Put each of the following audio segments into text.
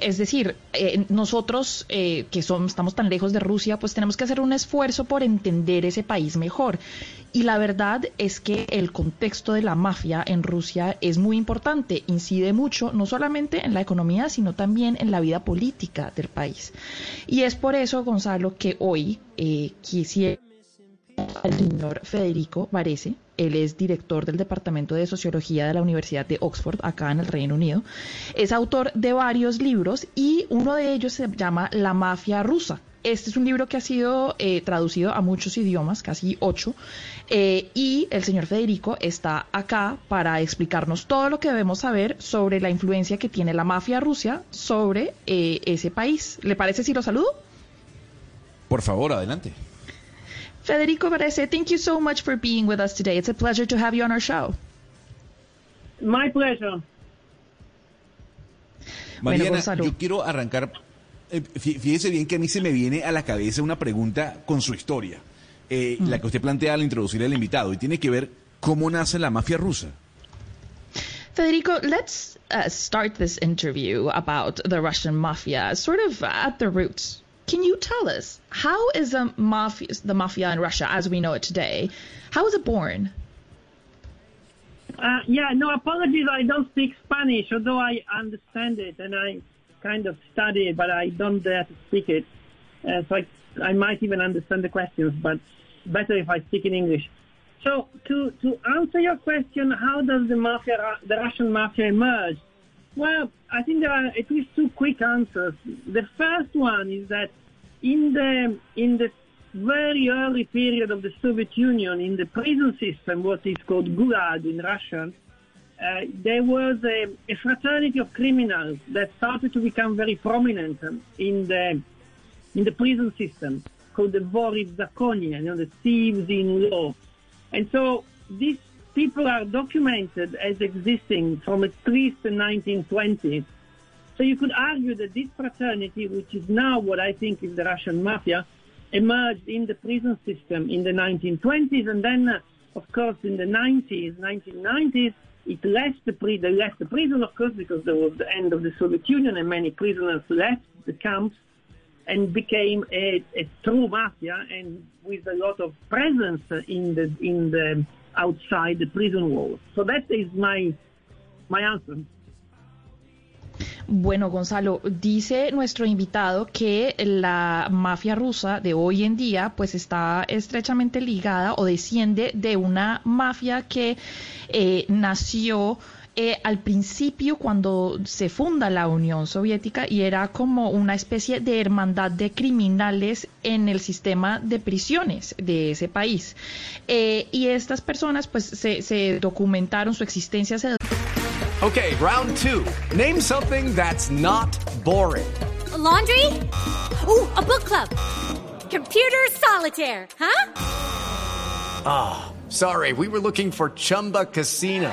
Es decir, eh, nosotros eh, que somos, estamos tan lejos de Rusia, pues tenemos que hacer un esfuerzo por entender ese país mejor. Y la verdad es que el contexto de la mafia en Rusia es muy importante, incide mucho no solamente en la economía, sino también en la vida política del país. Y es por eso, Gonzalo, que hoy eh, quisiera al señor Federico Varese. Él es director del Departamento de Sociología de la Universidad de Oxford, acá en el Reino Unido. Es autor de varios libros y uno de ellos se llama La mafia rusa. Este es un libro que ha sido eh, traducido a muchos idiomas, casi ocho, eh, y el señor Federico está acá para explicarnos todo lo que debemos saber sobre la influencia que tiene la mafia rusa sobre eh, ese país. ¿Le parece si lo saludo? Por favor, adelante. Federico Varese, thank you so much for being with us today. It's a pleasure to have you on our show. My pleasure. Mariana, yo quiero arrancar. eh, fí- Fíjese bien que a mí se me viene a la cabeza una pregunta con su historia, eh, la que usted plantea al introducir al invitado, y tiene que ver cómo nace la mafia rusa. Federico, let's uh, start this interview about the Russian mafia, sort of at the roots. Can you tell us how is the mafia, the mafia in Russia as we know it today? How was it born? Uh, yeah, no apologies. I don't speak Spanish, although I understand it and I kind of study it, but I don't dare to speak it. Uh, so I, I might even understand the questions, but better if I speak in English. So to to answer your question, how does the mafia, the Russian mafia emerge? Well, I think there are at least two quick answers. The first one is that in the in the very early period of the Soviet Union, in the prison system, what is called Gulag in Russian, uh, there was a, a fraternity of criminals that started to become very prominent in the in the prison system called the Vorid Zakonia, you know, the thieves in law. And so these people are documented as existing from at least the 1920s. So you could argue that this fraternity, which is now what I think is the Russian mafia, emerged in the prison system in the 1920s, and then, uh, of course, in the 90s, 1990s, it left the left the prison, of course, because there was the end of the Soviet Union, and many prisoners left the camps and became a, a true mafia, and with a lot of presence in the in the outside the prison. So that is my my answer. Bueno, Gonzalo, dice nuestro invitado que la mafia rusa de hoy en día pues está estrechamente ligada o desciende de una mafia que eh, nació eh, al principio cuando se funda la Unión Soviética y era como una especie de hermandad de criminales en el sistema de prisiones de ese país. Eh, y estas personas pues se, se documentaron su existencia, se Okay, round two. Name something that's not boring. A laundry? Ooh, a book club. Computer solitaire, huh? Sorry, we were looking for Chumba Casino.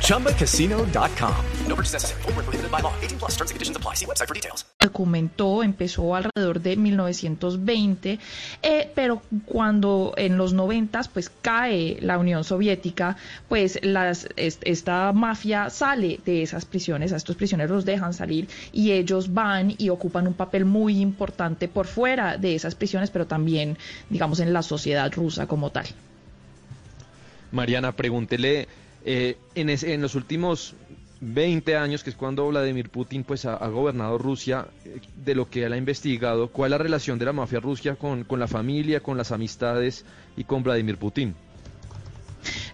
ChumbaCasino.com. No purchase necessary. Void where prohibited by law. 18 plus terms and conditions apply. See website for details. documentó, empezó alrededor de 1920, eh, pero cuando en los 90 pues cae la Unión Soviética, pues las, esta mafia sale de esas prisiones, a estos prisioneros los dejan salir y ellos van y ocupan un papel muy importante por fuera de esas prisiones, pero también, digamos, en la sociedad rusa como tal. Mariana, pregúntele, eh, en, en los últimos 20 años, que es cuando Vladimir Putin pues, ha, ha gobernado Rusia, eh, de lo que él ha investigado, ¿cuál es la relación de la mafia rusa con, con la familia, con las amistades y con Vladimir Putin?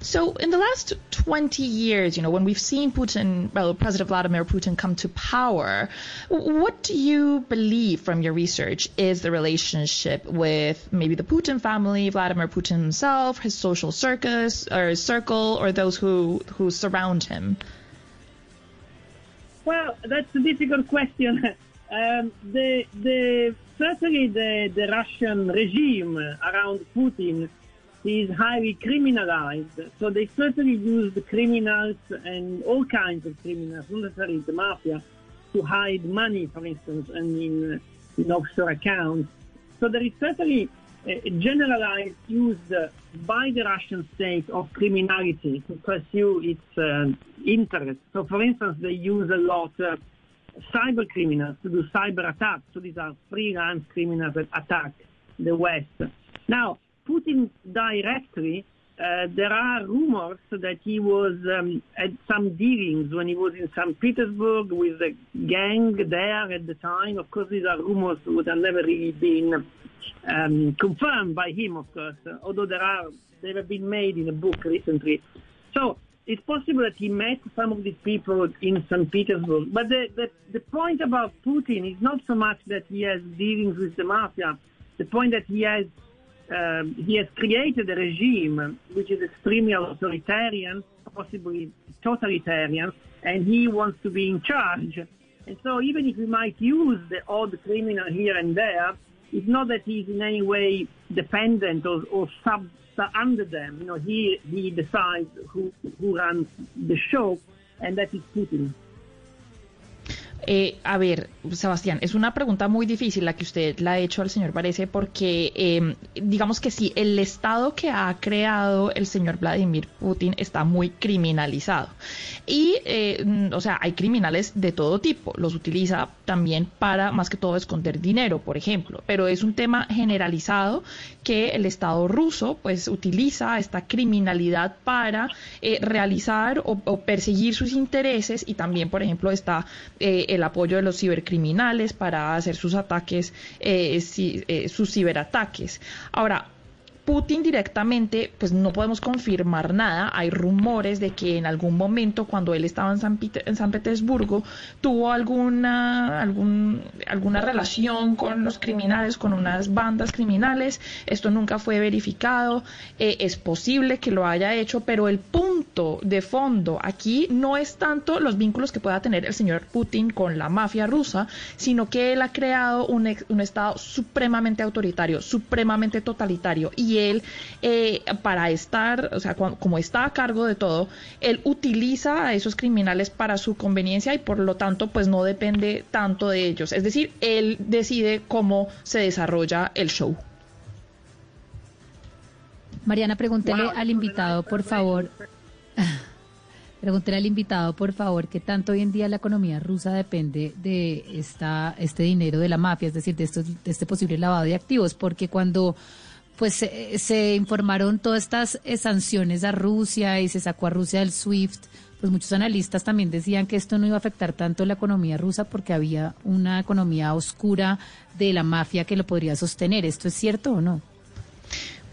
So, in the last 20 years, you know, when we've seen Putin, well, President Vladimir Putin come to power, what do you believe from your research is the relationship with maybe the Putin family, Vladimir Putin himself, his social circus or circle, or those who, who surround him? Well, that's a difficult question. Um, the, the, certainly the, the Russian regime around Putin is highly criminalized. So they certainly use the criminals and all kinds of criminals, not necessarily the mafia, to hide money, for instance, and in, in offshore accounts. So there is certainly a generalized use by the Russian state of criminality to pursue its uh, interests. So, for instance, they use a lot uh, cyber criminals to do cyber attacks. So these are freelance criminals that attack the West. Now, Putin directly, uh, there are rumors that he was um, at some dealings when he was in St. Petersburg with a gang there at the time. Of course, these are rumors that have never really been um, confirmed by him, of course, although there are they have been made in a book recently. So it's possible that he met some of these people in St. Petersburg. But the, the, the point about Putin is not so much that he has dealings with the mafia. The point that he has um, he has created a regime which is extremely authoritarian, possibly totalitarian, and he wants to be in charge. And so even if he might use the odd criminal here and there, it's not that he's in any way dependent or, or sub under them. You know, he he decides who who runs the show, and that is Putin. Eh, a ver, Sebastián, es una pregunta muy difícil la que usted la ha hecho al señor Parece, porque eh, digamos que sí, el Estado que ha creado el señor Vladimir Putin está muy criminalizado. Y, eh, o sea, hay criminales de todo tipo, los utiliza también para más que todo esconder dinero, por ejemplo, pero es un tema generalizado que el Estado ruso pues utiliza esta criminalidad para realizar o, o, perseguir sus intereses y también, por ejemplo, está el apoyo de los cibercriminales para hacer sus ataques, eh, eh, sus ciberataques. Ahora, Putin directamente, pues no podemos confirmar nada. Hay rumores de que en algún momento, cuando él estaba en San, en San Petersburgo, tuvo alguna, algún, alguna relación con los criminales, con unas bandas criminales. Esto nunca fue verificado. Eh, es posible que lo haya hecho, pero el punto de fondo aquí no es tanto los vínculos que pueda tener el señor Putin con la mafia rusa, sino que él ha creado un, un Estado supremamente autoritario, supremamente totalitario. Y él, eh, para estar, o sea, como está a cargo de todo, él utiliza a esos criminales para su conveniencia y por lo tanto, pues no depende tanto de ellos. Es decir, él decide cómo se desarrolla el show. Mariana, pregúntele al invitado, por favor. Pregúntele al invitado, por favor, que tanto hoy en día la economía rusa depende de esta, este dinero de la mafia, es decir, de, estos, este posible lavado de activos, porque cuando pues se, informaron todas estas eh, sanciones a Rusia y se sacó a Rusia del SWIFT, pues muchos analistas también decían que esto no iba a afectar tanto la economía rusa porque había una economía oscura de la mafia que lo podría sostener. ¿Esto es cierto o no?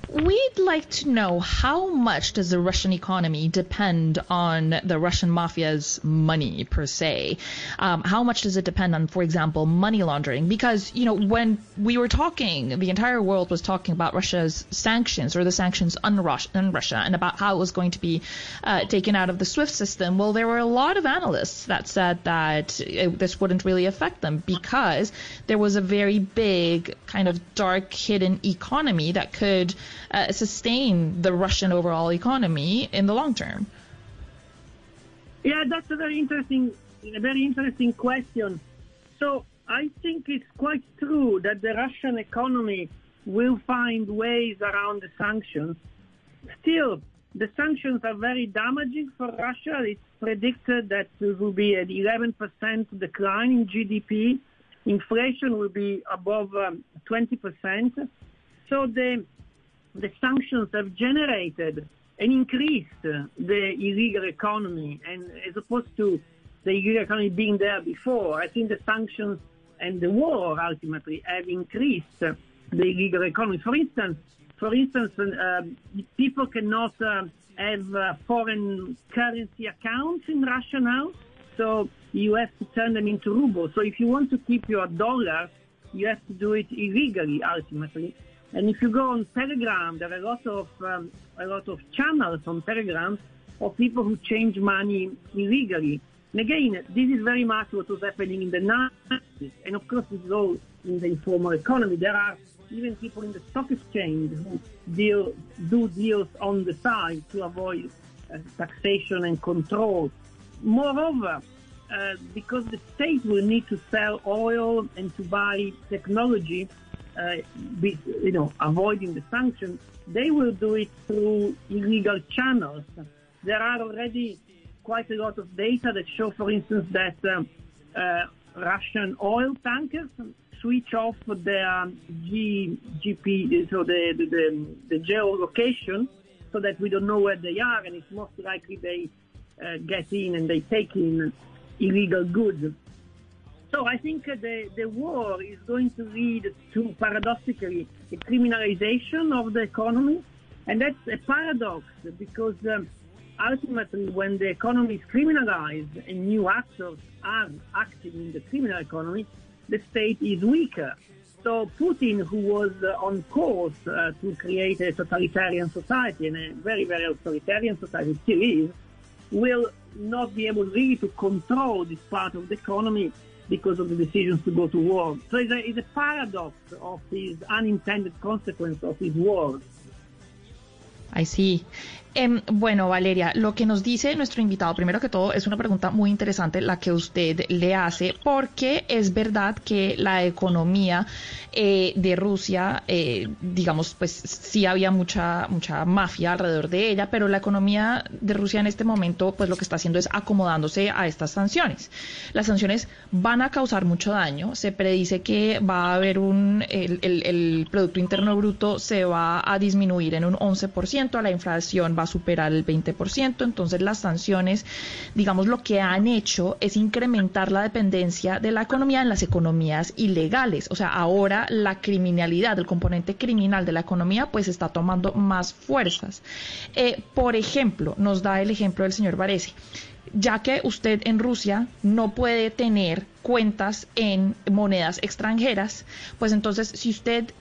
We'd like to know how much does the Russian economy depend on the Russian mafia's money per se? Um, how much does it depend on, for example, money laundering? Because you know when we were talking, the entire world was talking about Russia's sanctions or the sanctions on Russia, on Russia and about how it was going to be uh, taken out of the SWIFT system. Well, there were a lot of analysts that said that it, this wouldn't really affect them because there was a very big kind of dark hidden economy that could uh, sustain the Russian overall economy in the long term? Yeah, that's a very interesting, a very interesting question. So I think it's quite true that the Russian economy will find ways around the sanctions. Still, the sanctions are very damaging for Russia. It's predicted that there will be an 11% decline in GDP. Inflation will be above um, 20%. So the the sanctions have generated and increased the illegal economy. And as opposed to the illegal economy being there before, I think the sanctions and the war ultimately have increased the illegal economy. For instance, for instance, uh, people cannot uh, have uh, foreign currency accounts in Russia now, so you have to turn them into rubles. So if you want to keep your dollars, you have to do it illegally ultimately. And if you go on Telegram, there are a lot of um, a lot of channels on Telegram of people who change money illegally. And again, this is very much what was happening in the 90s. And of course, this is all in the informal economy. There are even people in the stock exchange who deal, do deals on the side to avoid uh, taxation and control. Moreover, uh, because the state will need to sell oil and to buy technology, uh, be, you know, avoiding the sanctions, they will do it through illegal channels. There are already quite a lot of data that show, for instance, that um, uh, Russian oil tankers switch off their G, GP, so the, the, the, the geolocation, so that we don't know where they are, and it's most likely they uh, get in and they take in illegal goods. So I think the, the war is going to lead to, paradoxically, a criminalization of the economy. And that's a paradox because um, ultimately when the economy is criminalized and new actors are acting in the criminal economy, the state is weaker. So Putin, who was uh, on course uh, to create a totalitarian society and a very, very authoritarian society, still is, will not be able really to control this part of the economy because of the decisions to go to war. So it's a, it's a paradox of his unintended consequence of his wars. I see. Eh, bueno, Valeria, lo que nos dice nuestro invitado, primero que todo, es una pregunta muy interesante la que usted le hace, porque es verdad que la economía eh, de Rusia, eh, digamos, pues sí había mucha, mucha mafia alrededor de ella, pero la economía de Rusia en este momento, pues lo que está haciendo es acomodándose a estas sanciones. Las sanciones van a causar mucho daño. Se predice que va a haber un, el, el, el Producto Interno Bruto se va a disminuir en un 11%, la inflación va superar el 20%. Entonces las sanciones, digamos, lo que han hecho es incrementar la dependencia de la economía en las economías ilegales. O sea, ahora la criminalidad, el componente criminal de la economía, pues está tomando más fuerzas. Eh, por ejemplo, nos da el ejemplo del señor Varese ya que usted en Rusia no puede tener cuentas en monedas extranjeras, pues entonces si usted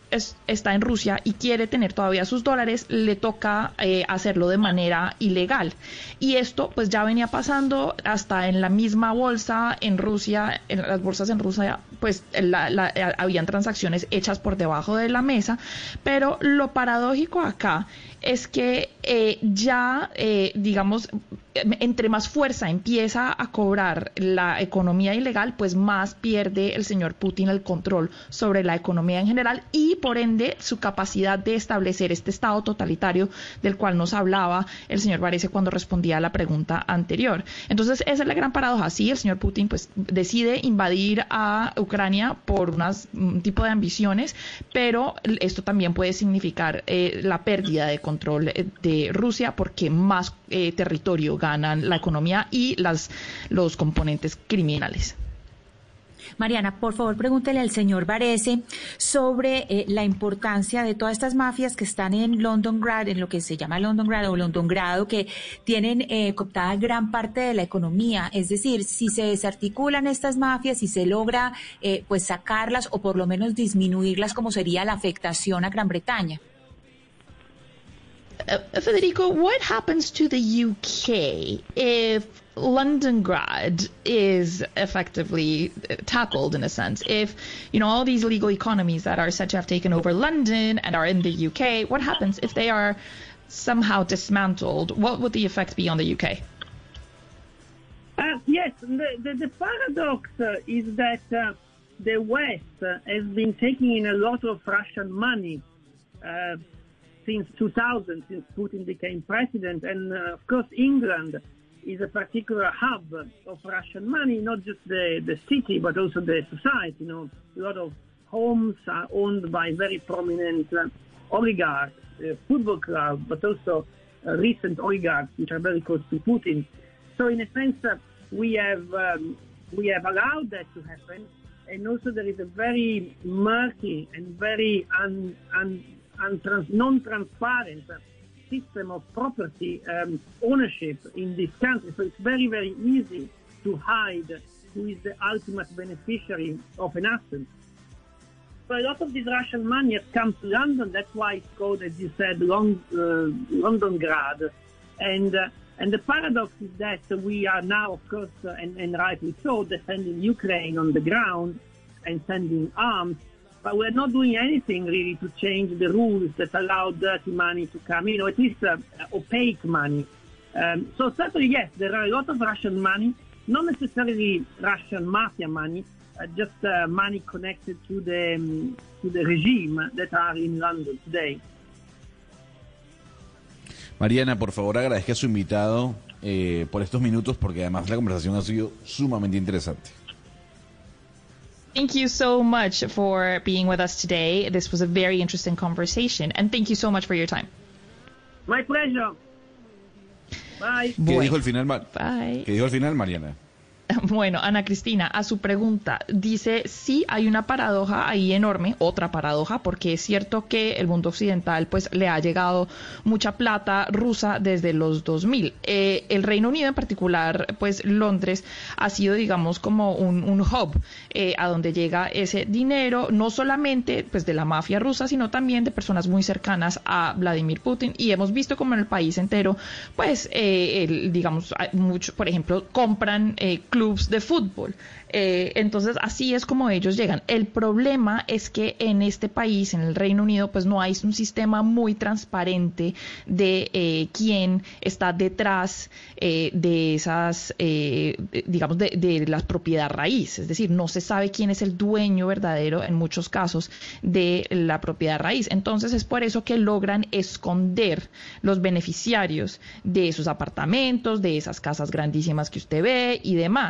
está en Rusia y quiere tener todavía sus dólares, le toca eh, hacerlo de manera ilegal. Y esto pues ya venía pasando hasta en la misma bolsa en Rusia, en las bolsas en Rusia, pues la, eh, habían transacciones hechas por debajo de la mesa, pero lo paradójico acá es que eh, ya, digamos, entre más fuerza empieza a cobrar la economía ilegal, pues más pierde el señor Putin el control sobre la economía en general y por ende su capacidad de establecer este Estado totalitario del cual nos hablaba el señor Varese cuando respondía a la pregunta anterior. Entonces, esa es la gran paradoja. Sí, el señor Putin pues decide invadir a Ucrania por un tipo de ambiciones, pero esto también puede significar eh, la pérdida de control eh, de Rusia porque más eh, territorio ganan la economía y las, los componentes criminales. Mariana, por favor, pregúntele al señor Varese sobre eh, la importancia de todas estas mafias que están en Londongrad, en lo que se llama Londongrad o Londongrado, que tienen eh, cooptada gran parte de la economía. Es decir, si se desarticulan estas mafias, si se logra eh, pues sacarlas o por lo menos disminuirlas, como sería la afectación a Gran Bretaña. Uh, Federico, what happens to the UK if Londongrad is effectively tackled in a sense. If, you know, all these legal economies that are said to have taken over London and are in the UK, what happens if they are somehow dismantled? What would the effect be on the UK? Uh, yes, the, the, the paradox uh, is that uh, the West uh, has been taking in a lot of Russian money uh, since 2000, since Putin became president, and uh, of course England is a particular hub of Russian money, not just the, the city, but also the society. You know, a lot of homes are owned by very prominent uh, oligarchs, uh, football clubs, but also uh, recent oligarchs, which are very close to Putin. So, in a sense, uh, we have um, we have allowed that to happen, and also there is a very murky and very un, un, un non-transparent system of property um, ownership in this country. So it's very, very easy to hide who is the ultimate beneficiary of an asset. So a lot of this Russian money has come to London. That's why it's called, as you said, Long, uh, London Grad. And uh, and the paradox is that we are now, of course, uh, and, and rightly so, defending Ukraine on the ground and sending arms. But we're not doing anything really to change the rules that allow dirty money to come in, or at least uh, opaque money. Um, so certainly, yes, there are a lot of Russian money, not necessarily Russian mafia money, uh, just uh, money connected to the um, to the regime that are in London today. Mariana, por favor, agradezca a su invitado eh, por estos minutos porque además la conversación ha sido sumamente interesante. Thank you so much for being with us today. This was a very interesting conversation, and thank you so much for your time. My pleasure. Bye. ¿Qué dijo al final, Mar- Bye. ¿Qué dijo al final, Mariana? Bueno, Ana Cristina, a su pregunta, dice, sí, hay una paradoja ahí enorme, otra paradoja, porque es cierto que el mundo occidental pues le ha llegado mucha plata rusa desde los 2000. Eh, el Reino Unido en particular, pues Londres ha sido, digamos, como un, hub eh, a donde llega ese dinero, no solamente pues de la mafia rusa, sino también de personas muy cercanas a Vladimir Putin. Y hemos visto como en el país entero, pues, eh, el, digamos, mucho, por ejemplo, compran eh, clubs de fútbol. Eh, entonces, así es como ellos llegan. El problema es que en este país, en el Reino Unido, pues no hay un sistema muy transparente de eh, quién está detrás eh, de esas, digamos, de, las propiedad raíz. Es decir, no se sabe quién es el dueño verdadero, en muchos casos, de la propiedad raíz. Entonces, es por eso que logran esconder los beneficiarios de esos apartamentos, de esas casas grandísimas que usted ve y demás.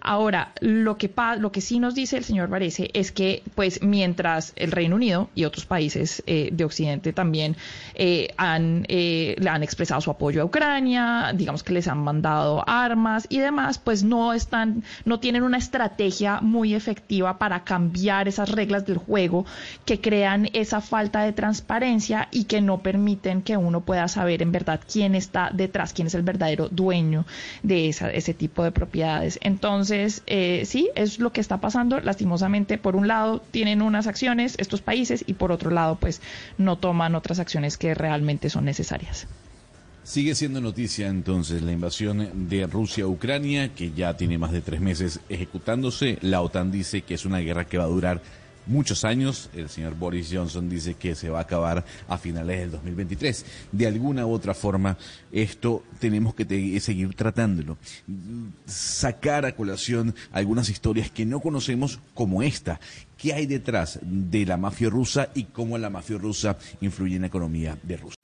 Ahora, lo que, lo que sí nos dice el señor Varese es que, pues, mientras el Reino Unido y otros países eh, de Occidente también eh, han, eh, le han expresado su apoyo a Ucrania, digamos que les han mandado armas y demás, pues no están, no tienen una estrategia muy efectiva para cambiar esas reglas del juego que crean esa falta de transparencia y que no permiten que uno pueda saber en verdad quién está detrás, quién es el verdadero dueño de ese tipo de propiedades. Entonces, eh, sí, es lo que está pasando. Lastimosamente, por un lado, tienen unas acciones estos países y por otro lado, pues no toman otras acciones que realmente son necesarias. Sigue siendo noticia entonces la invasión de Rusia a Ucrania, que ya tiene más de tres meses ejecutándose. La OTAN dice que es una guerra que va a durar muchos años. El señor Boris Johnson dice que se va a acabar a finales del 2023. De alguna u otra forma, esto tenemos que seguir tratándolo. Sacar a colación algunas historias que no conocemos como esta. ¿Qué hay detrás de la mafia rusa y cómo la mafia rusa influye en la economía de Rusia?